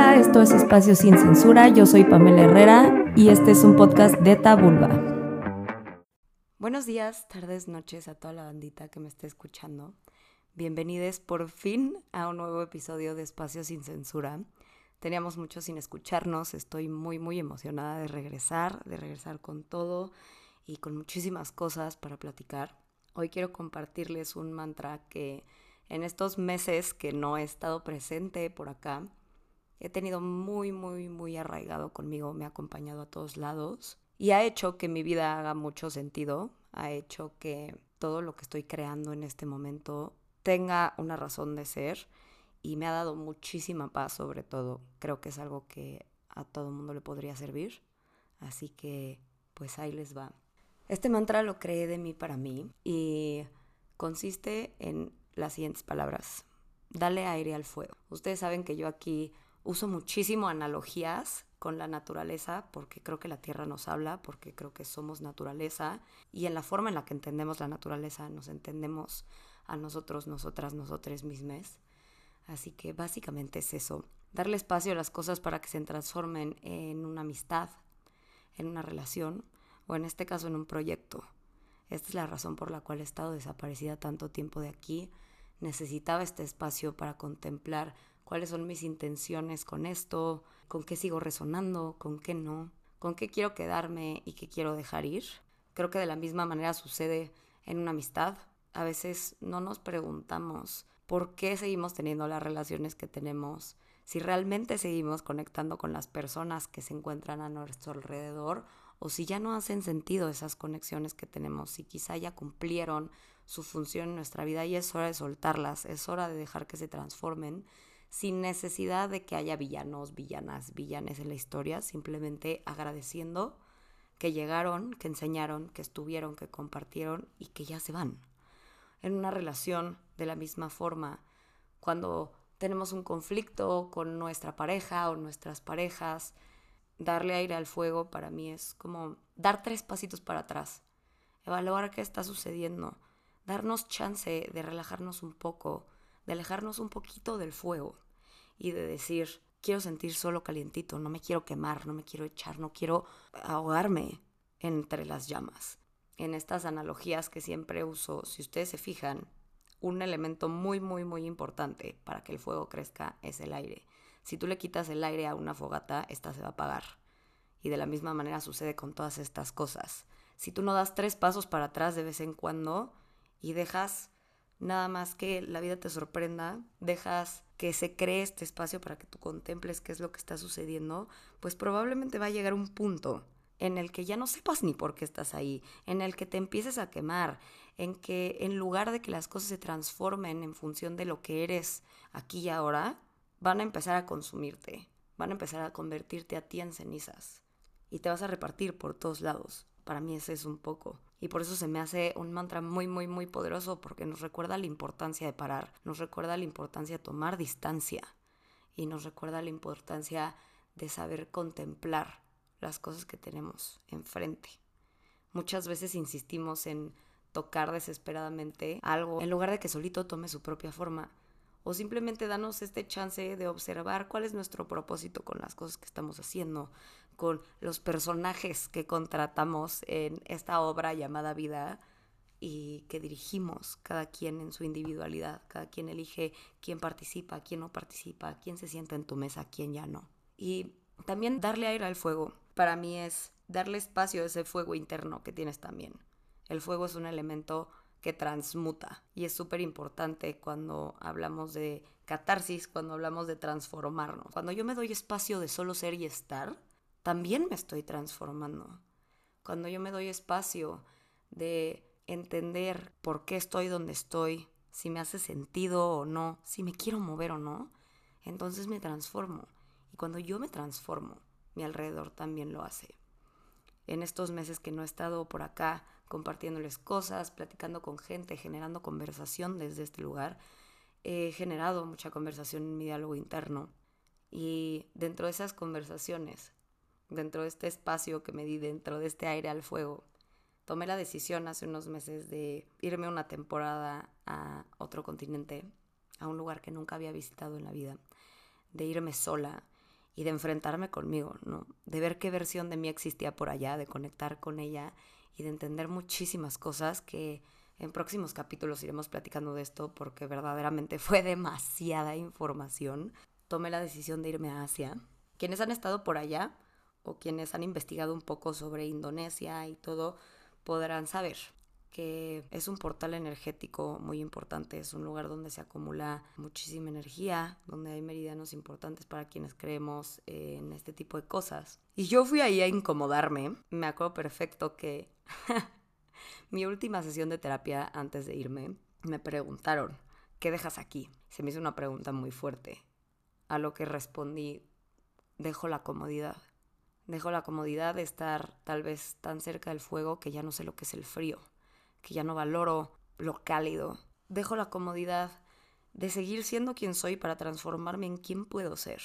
Esto es Espacio Sin Censura, yo soy Pamela Herrera y este es un podcast de Tabulba. Buenos días, tardes, noches a toda la bandita que me esté escuchando. Bienvenidos por fin a un nuevo episodio de Espacio Sin Censura. Teníamos mucho sin escucharnos, estoy muy muy emocionada de regresar, de regresar con todo y con muchísimas cosas para platicar. Hoy quiero compartirles un mantra que en estos meses que no he estado presente por acá, he tenido muy, muy, muy arraigado conmigo, me ha acompañado a todos lados y ha hecho que mi vida haga mucho sentido, ha hecho que todo lo que estoy creando en este momento tenga una razón de ser y me ha dado muchísima paz sobre todo. Creo que es algo que a todo mundo le podría servir. Así que pues ahí les va. Este mantra lo creé de mí para mí y consiste en las siguientes palabras. Dale aire al fuego. Ustedes saben que yo aquí uso muchísimo analogías con la naturaleza porque creo que la tierra nos habla, porque creo que somos naturaleza y en la forma en la que entendemos la naturaleza nos entendemos a nosotros, nosotras, nosotros mismos. Así que básicamente es eso, darle espacio a las cosas para que se transformen en una amistad, en una relación o en este caso en un proyecto. Esta es la razón por la cual he estado desaparecida tanto tiempo de aquí. Necesitaba este espacio para contemplar cuáles son mis intenciones con esto, con qué sigo resonando, con qué no, con qué quiero quedarme y qué quiero dejar ir. Creo que de la misma manera sucede en una amistad. A veces no nos preguntamos por qué seguimos teniendo las relaciones que tenemos, si realmente seguimos conectando con las personas que se encuentran a nuestro alrededor o si ya no hacen sentido esas conexiones que tenemos, si quizá ya cumplieron su función en nuestra vida y es hora de soltarlas, es hora de dejar que se transformen sin necesidad de que haya villanos, villanas, villanes en la historia, simplemente agradeciendo que llegaron, que enseñaron, que estuvieron, que compartieron y que ya se van en una relación de la misma forma. Cuando tenemos un conflicto con nuestra pareja o nuestras parejas, darle aire al fuego para mí es como dar tres pasitos para atrás, evaluar qué está sucediendo, darnos chance de relajarnos un poco, de alejarnos un poquito del fuego y de decir, quiero sentir solo calientito, no me quiero quemar, no me quiero echar, no quiero ahogarme entre las llamas en estas analogías que siempre uso, si ustedes se fijan, un elemento muy, muy, muy importante para que el fuego crezca es el aire. Si tú le quitas el aire a una fogata, esta se va a apagar. Y de la misma manera sucede con todas estas cosas. Si tú no das tres pasos para atrás de vez en cuando y dejas nada más que la vida te sorprenda, dejas que se cree este espacio para que tú contemples qué es lo que está sucediendo, pues probablemente va a llegar un punto en el que ya no sepas ni por qué estás ahí, en el que te empieces a quemar, en que en lugar de que las cosas se transformen en función de lo que eres aquí y ahora, van a empezar a consumirte, van a empezar a convertirte a ti en cenizas y te vas a repartir por todos lados. Para mí ese es un poco. Y por eso se me hace un mantra muy, muy, muy poderoso porque nos recuerda la importancia de parar, nos recuerda la importancia de tomar distancia y nos recuerda la importancia de saber contemplar las cosas que tenemos enfrente. Muchas veces insistimos en tocar desesperadamente algo en lugar de que solito tome su propia forma o simplemente danos este chance de observar cuál es nuestro propósito con las cosas que estamos haciendo, con los personajes que contratamos en esta obra llamada vida y que dirigimos cada quien en su individualidad, cada quien elige quién participa, quién no participa, quién se sienta en tu mesa, quién ya no. Y también darle aire al fuego para mí es darle espacio a ese fuego interno que tienes también. El fuego es un elemento que transmuta y es súper importante cuando hablamos de catarsis, cuando hablamos de transformarnos. Cuando yo me doy espacio de solo ser y estar, también me estoy transformando. Cuando yo me doy espacio de entender por qué estoy donde estoy, si me hace sentido o no, si me quiero mover o no, entonces me transformo. Y cuando yo me transformo, mi alrededor también lo hace. En estos meses que no he estado por acá compartiéndoles cosas, platicando con gente, generando conversación desde este lugar, he generado mucha conversación en mi diálogo interno. Y dentro de esas conversaciones, dentro de este espacio que me di, dentro de este aire al fuego, tomé la decisión hace unos meses de irme una temporada a otro continente, a un lugar que nunca había visitado en la vida, de irme sola y de enfrentarme conmigo, ¿no? De ver qué versión de mí existía por allá, de conectar con ella y de entender muchísimas cosas que en próximos capítulos iremos platicando de esto porque verdaderamente fue demasiada información. Tomé la decisión de irme a Asia. Quienes han estado por allá o quienes han investigado un poco sobre Indonesia y todo podrán saber que es un portal energético muy importante, es un lugar donde se acumula muchísima energía, donde hay meridianos importantes para quienes creemos en este tipo de cosas. Y yo fui ahí a incomodarme, me acuerdo perfecto que mi última sesión de terapia antes de irme, me preguntaron, ¿qué dejas aquí? Se me hizo una pregunta muy fuerte, a lo que respondí, dejo la comodidad. Dejo la comodidad de estar tal vez tan cerca del fuego que ya no sé lo que es el frío que ya no valoro lo cálido. Dejo la comodidad de seguir siendo quien soy para transformarme en quien puedo ser,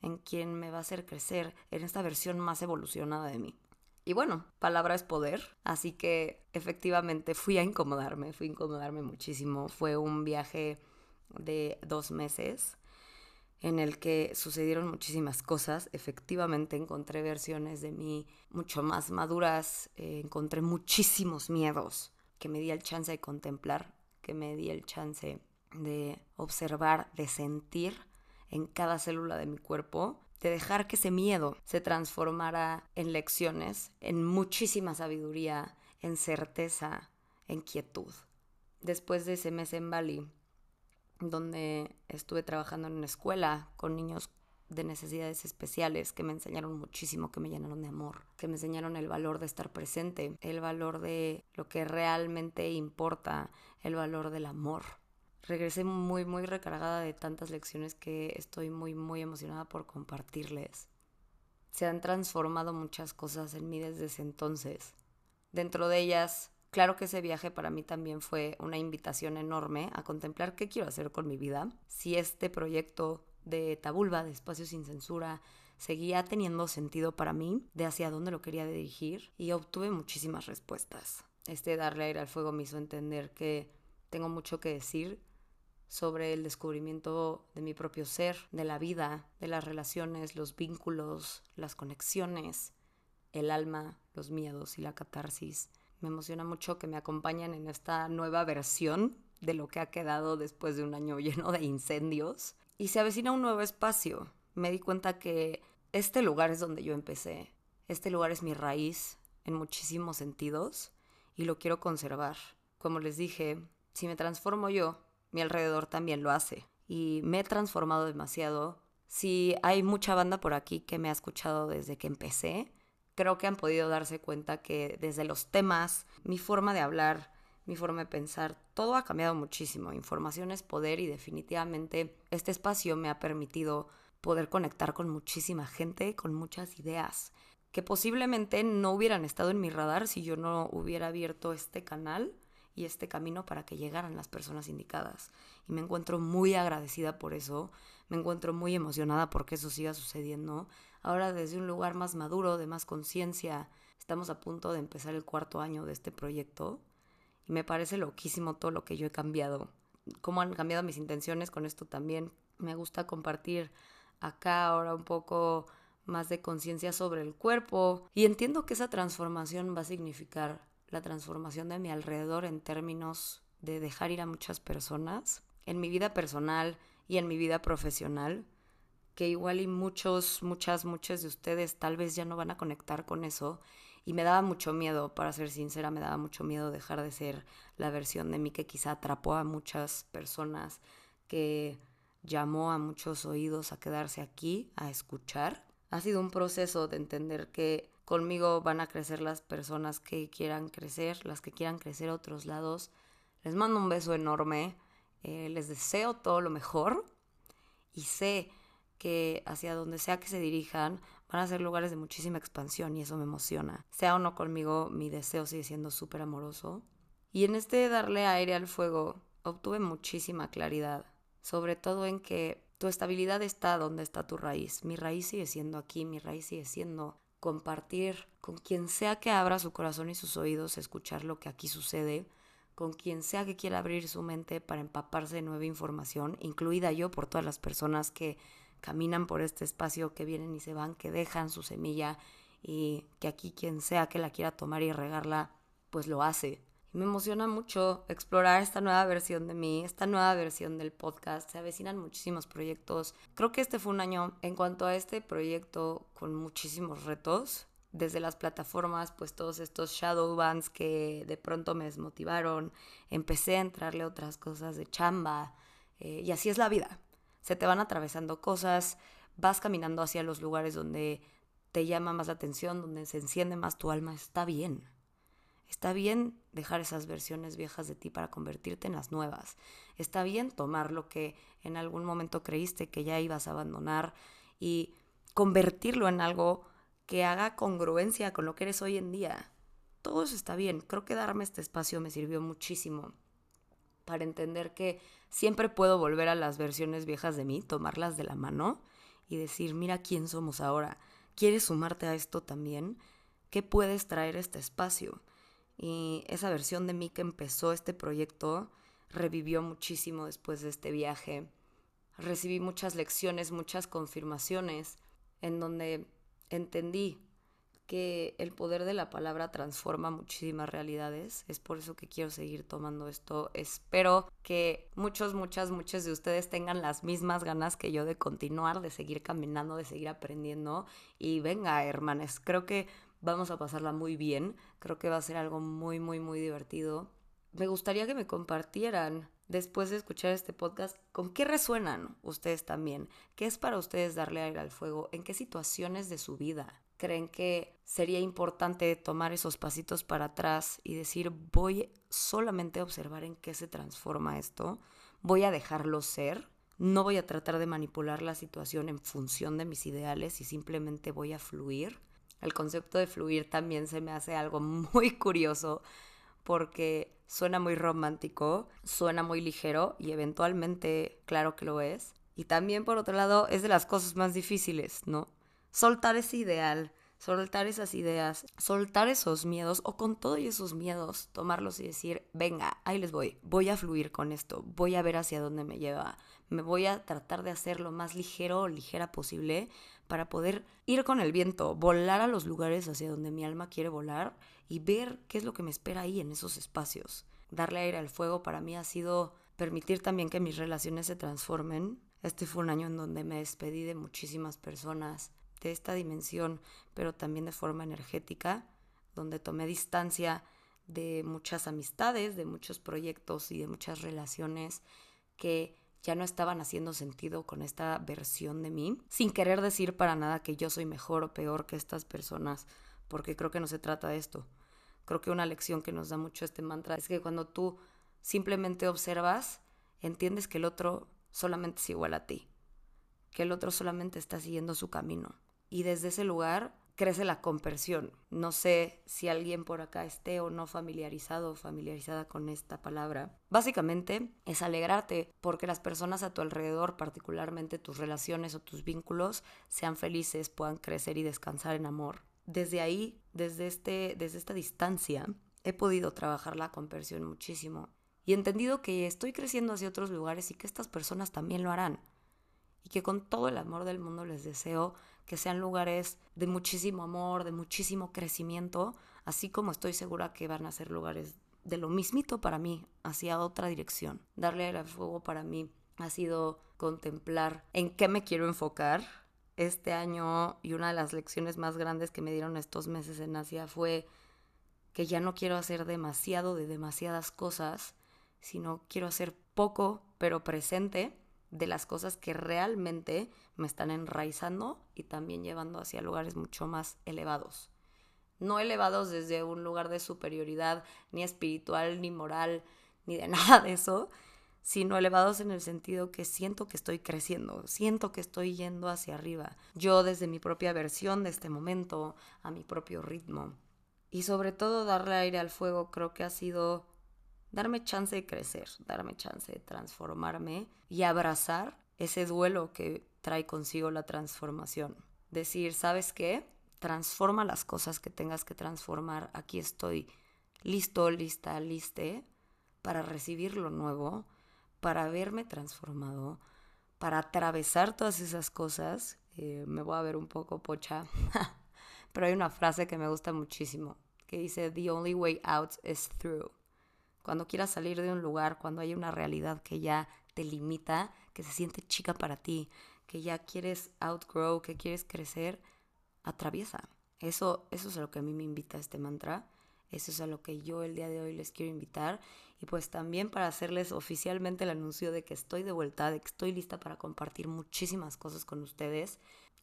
en quien me va a hacer crecer en esta versión más evolucionada de mí. Y bueno, palabra es poder, así que efectivamente fui a incomodarme, fui a incomodarme muchísimo. Fue un viaje de dos meses en el que sucedieron muchísimas cosas. Efectivamente encontré versiones de mí mucho más maduras, eh, encontré muchísimos miedos que me di el chance de contemplar, que me di el chance de observar, de sentir en cada célula de mi cuerpo, de dejar que ese miedo se transformara en lecciones, en muchísima sabiduría, en certeza, en quietud. Después de ese mes en Bali, donde estuve trabajando en una escuela con niños de necesidades especiales que me enseñaron muchísimo, que me llenaron de amor, que me enseñaron el valor de estar presente, el valor de lo que realmente importa, el valor del amor. Regresé muy, muy recargada de tantas lecciones que estoy muy, muy emocionada por compartirles. Se han transformado muchas cosas en mí desde ese entonces. Dentro de ellas, Claro que ese viaje para mí también fue una invitación enorme a contemplar qué quiero hacer con mi vida, si este proyecto de Tabulba, de Espacio Sin Censura, seguía teniendo sentido para mí, de hacia dónde lo quería dirigir, y obtuve muchísimas respuestas. Este darle aire al fuego me hizo entender que tengo mucho que decir sobre el descubrimiento de mi propio ser, de la vida, de las relaciones, los vínculos, las conexiones, el alma, los miedos y la catarsis me emociona mucho que me acompañen en esta nueva versión de lo que ha quedado después de un año lleno de incendios. Y se avecina un nuevo espacio. Me di cuenta que este lugar es donde yo empecé. Este lugar es mi raíz en muchísimos sentidos y lo quiero conservar. Como les dije, si me transformo yo, mi alrededor también lo hace. Y me he transformado demasiado. Si hay mucha banda por aquí que me ha escuchado desde que empecé, creo que han podido darse cuenta que desde los temas, mi forma de hablar, mi forma de pensar, todo ha cambiado muchísimo. Información es poder y definitivamente este espacio me ha permitido poder conectar con muchísima gente, con muchas ideas que posiblemente no hubieran estado en mi radar si yo no hubiera abierto este canal y este camino para que llegaran las personas indicadas. Y me encuentro muy agradecida por eso, me encuentro muy emocionada porque eso siga sucediendo. Ahora desde un lugar más maduro, de más conciencia, estamos a punto de empezar el cuarto año de este proyecto y me parece loquísimo todo lo que yo he cambiado. Cómo han cambiado mis intenciones con esto también. Me gusta compartir acá ahora un poco más de conciencia sobre el cuerpo y entiendo que esa transformación va a significar la transformación de mi alrededor en términos de dejar ir a muchas personas en mi vida personal y en mi vida profesional, que igual y muchos, muchas, muchos de ustedes tal vez ya no van a conectar con eso. Y me daba mucho miedo, para ser sincera, me daba mucho miedo dejar de ser la versión de mí que quizá atrapó a muchas personas, que llamó a muchos oídos a quedarse aquí, a escuchar. Ha sido un proceso de entender que Conmigo van a crecer las personas que quieran crecer, las que quieran crecer a otros lados. Les mando un beso enorme. Eh, les deseo todo lo mejor. Y sé que hacia donde sea que se dirijan van a ser lugares de muchísima expansión y eso me emociona. Sea o no conmigo, mi deseo sigue siendo súper amoroso. Y en este darle aire al fuego obtuve muchísima claridad, sobre todo en que tu estabilidad está donde está tu raíz. Mi raíz sigue siendo aquí, mi raíz sigue siendo compartir con quien sea que abra su corazón y sus oídos, escuchar lo que aquí sucede, con quien sea que quiera abrir su mente para empaparse de nueva información, incluida yo por todas las personas que caminan por este espacio, que vienen y se van, que dejan su semilla y que aquí quien sea que la quiera tomar y regarla, pues lo hace. Y me emociona mucho explorar esta nueva versión de mí, esta nueva versión del podcast. Se avecinan muchísimos proyectos. Creo que este fue un año en cuanto a este proyecto con muchísimos retos. Desde las plataformas, pues todos estos shadow bands que de pronto me desmotivaron. Empecé a entrarle otras cosas de chamba. Eh, y así es la vida. Se te van atravesando cosas, vas caminando hacia los lugares donde te llama más la atención, donde se enciende más tu alma. Está bien Está bien dejar esas versiones viejas de ti para convertirte en las nuevas. Está bien tomar lo que en algún momento creíste que ya ibas a abandonar y convertirlo en algo que haga congruencia con lo que eres hoy en día. Todo eso está bien. Creo que darme este espacio me sirvió muchísimo para entender que siempre puedo volver a las versiones viejas de mí, tomarlas de la mano y decir, mira quién somos ahora. ¿Quieres sumarte a esto también? ¿Qué puedes traer este espacio? Y esa versión de mí que empezó este proyecto revivió muchísimo después de este viaje. Recibí muchas lecciones, muchas confirmaciones, en donde entendí que el poder de la palabra transforma muchísimas realidades. Es por eso que quiero seguir tomando esto. Espero que muchos, muchas, muchos de ustedes tengan las mismas ganas que yo de continuar, de seguir caminando, de seguir aprendiendo. Y venga, hermanes, creo que vamos a pasarla muy bien. Creo que va a ser algo muy, muy, muy divertido. Me gustaría que me compartieran después de escuchar este podcast con qué resuenan ustedes también. ¿Qué es para ustedes darle aire al fuego? ¿En qué situaciones de su vida creen que sería importante tomar esos pasitos para atrás y decir voy solamente a observar en qué se transforma esto? Voy a dejarlo ser. No voy a tratar de manipular la situación en función de mis ideales y simplemente voy a fluir. El concepto de fluir también se me hace algo muy curioso porque suena muy romántico, suena muy ligero y eventualmente, claro que lo es. Y también, por otro lado, es de las cosas más difíciles, ¿no? Soltar ese ideal, soltar esas ideas, soltar esos miedos o con todos esos miedos, tomarlos y decir, venga, ahí les voy, voy a fluir con esto, voy a ver hacia dónde me lleva, me voy a tratar de hacer lo más ligero o ligera posible para poder ir con el viento, volar a los lugares hacia donde mi alma quiere volar y ver qué es lo que me espera ahí en esos espacios. Darle aire al fuego para mí ha sido permitir también que mis relaciones se transformen. Este fue un año en donde me despedí de muchísimas personas de esta dimensión, pero también de forma energética, donde tomé distancia de muchas amistades, de muchos proyectos y de muchas relaciones que ya no estaban haciendo sentido con esta versión de mí, sin querer decir para nada que yo soy mejor o peor que estas personas, porque creo que no se trata de esto. Creo que una lección que nos da mucho este mantra es que cuando tú simplemente observas, entiendes que el otro solamente es igual a ti, que el otro solamente está siguiendo su camino. Y desde ese lugar crece la compersión. No sé si alguien por acá esté o no familiarizado o familiarizada con esta palabra. Básicamente es alegrarte porque las personas a tu alrededor, particularmente tus relaciones o tus vínculos, sean felices, puedan crecer y descansar en amor. Desde ahí, desde, este, desde esta distancia, he podido trabajar la compersión muchísimo y he entendido que estoy creciendo hacia otros lugares y que estas personas también lo harán. Y que con todo el amor del mundo les deseo que sean lugares de muchísimo amor, de muchísimo crecimiento, así como estoy segura que van a ser lugares de lo mismito para mí, hacia otra dirección. Darle al fuego para mí ha sido contemplar en qué me quiero enfocar. Este año y una de las lecciones más grandes que me dieron estos meses en Asia fue que ya no quiero hacer demasiado de demasiadas cosas, sino quiero hacer poco pero presente de las cosas que realmente me están enraizando y también llevando hacia lugares mucho más elevados. No elevados desde un lugar de superioridad, ni espiritual, ni moral, ni de nada de eso, sino elevados en el sentido que siento que estoy creciendo, siento que estoy yendo hacia arriba, yo desde mi propia versión de este momento, a mi propio ritmo. Y sobre todo darle aire al fuego creo que ha sido darme chance de crecer, darme chance de transformarme y abrazar ese duelo que trae consigo la transformación. Decir, ¿sabes qué? Transforma las cosas que tengas que transformar. Aquí estoy listo, lista, liste para recibir lo nuevo, para verme transformado, para atravesar todas esas cosas, eh, me voy a ver un poco pocha, pero hay una frase que me gusta muchísimo, que dice, The only way out is through. Cuando quieras salir de un lugar, cuando hay una realidad que ya te limita, que se siente chica para ti, que ya quieres outgrow, que quieres crecer, atraviesa. Eso, eso es a lo que a mí me invita este mantra. Eso es a lo que yo el día de hoy les quiero invitar. Y pues también para hacerles oficialmente el anuncio de que estoy de vuelta, de que estoy lista para compartir muchísimas cosas con ustedes,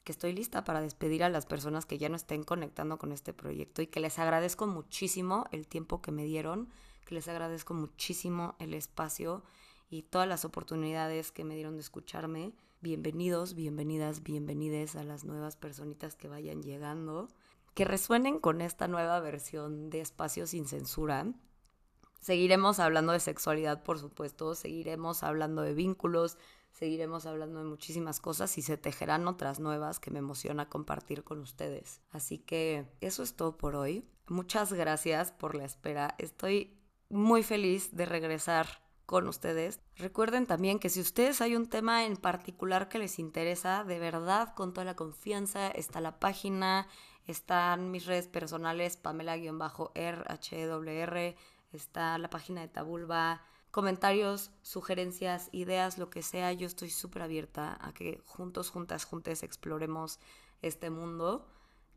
que estoy lista para despedir a las personas que ya no estén conectando con este proyecto y que les agradezco muchísimo el tiempo que me dieron, que les agradezco muchísimo el espacio y todas las oportunidades que me dieron de escucharme. Bienvenidos, bienvenidas, bienvenides a las nuevas personitas que vayan llegando que resuenen con esta nueva versión de Espacio sin Censura. Seguiremos hablando de sexualidad, por supuesto, seguiremos hablando de vínculos, seguiremos hablando de muchísimas cosas y se tejerán otras nuevas que me emociona compartir con ustedes. Así que eso es todo por hoy. Muchas gracias por la espera. Estoy muy feliz de regresar con ustedes. Recuerden también que si ustedes hay un tema en particular que les interesa, de verdad, con toda la confianza, está la página, están mis redes personales, Pamela-RHWR, está la página de Tabulba, comentarios, sugerencias, ideas, lo que sea. Yo estoy súper abierta a que juntos, juntas, juntes exploremos este mundo,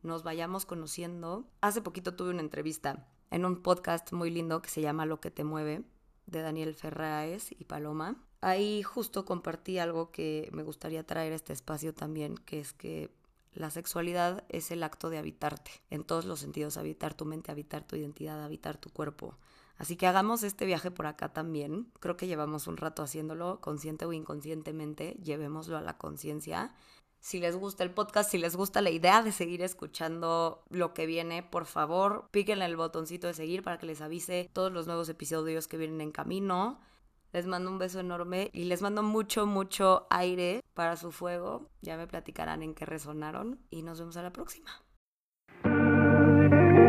nos vayamos conociendo. Hace poquito tuve una entrevista en un podcast muy lindo que se llama Lo que te mueve, de Daniel Ferraes y Paloma. Ahí justo compartí algo que me gustaría traer a este espacio también, que es que la sexualidad es el acto de habitarte, en todos los sentidos, habitar tu mente, habitar tu identidad, habitar tu cuerpo. Así que hagamos este viaje por acá también. Creo que llevamos un rato haciéndolo, consciente o inconscientemente, llevémoslo a la conciencia. Si les gusta el podcast, si les gusta la idea de seguir escuchando lo que viene, por favor, píquenle el botoncito de seguir para que les avise todos los nuevos episodios que vienen en camino. Les mando un beso enorme y les mando mucho, mucho aire para su fuego. Ya me platicarán en qué resonaron y nos vemos a la próxima.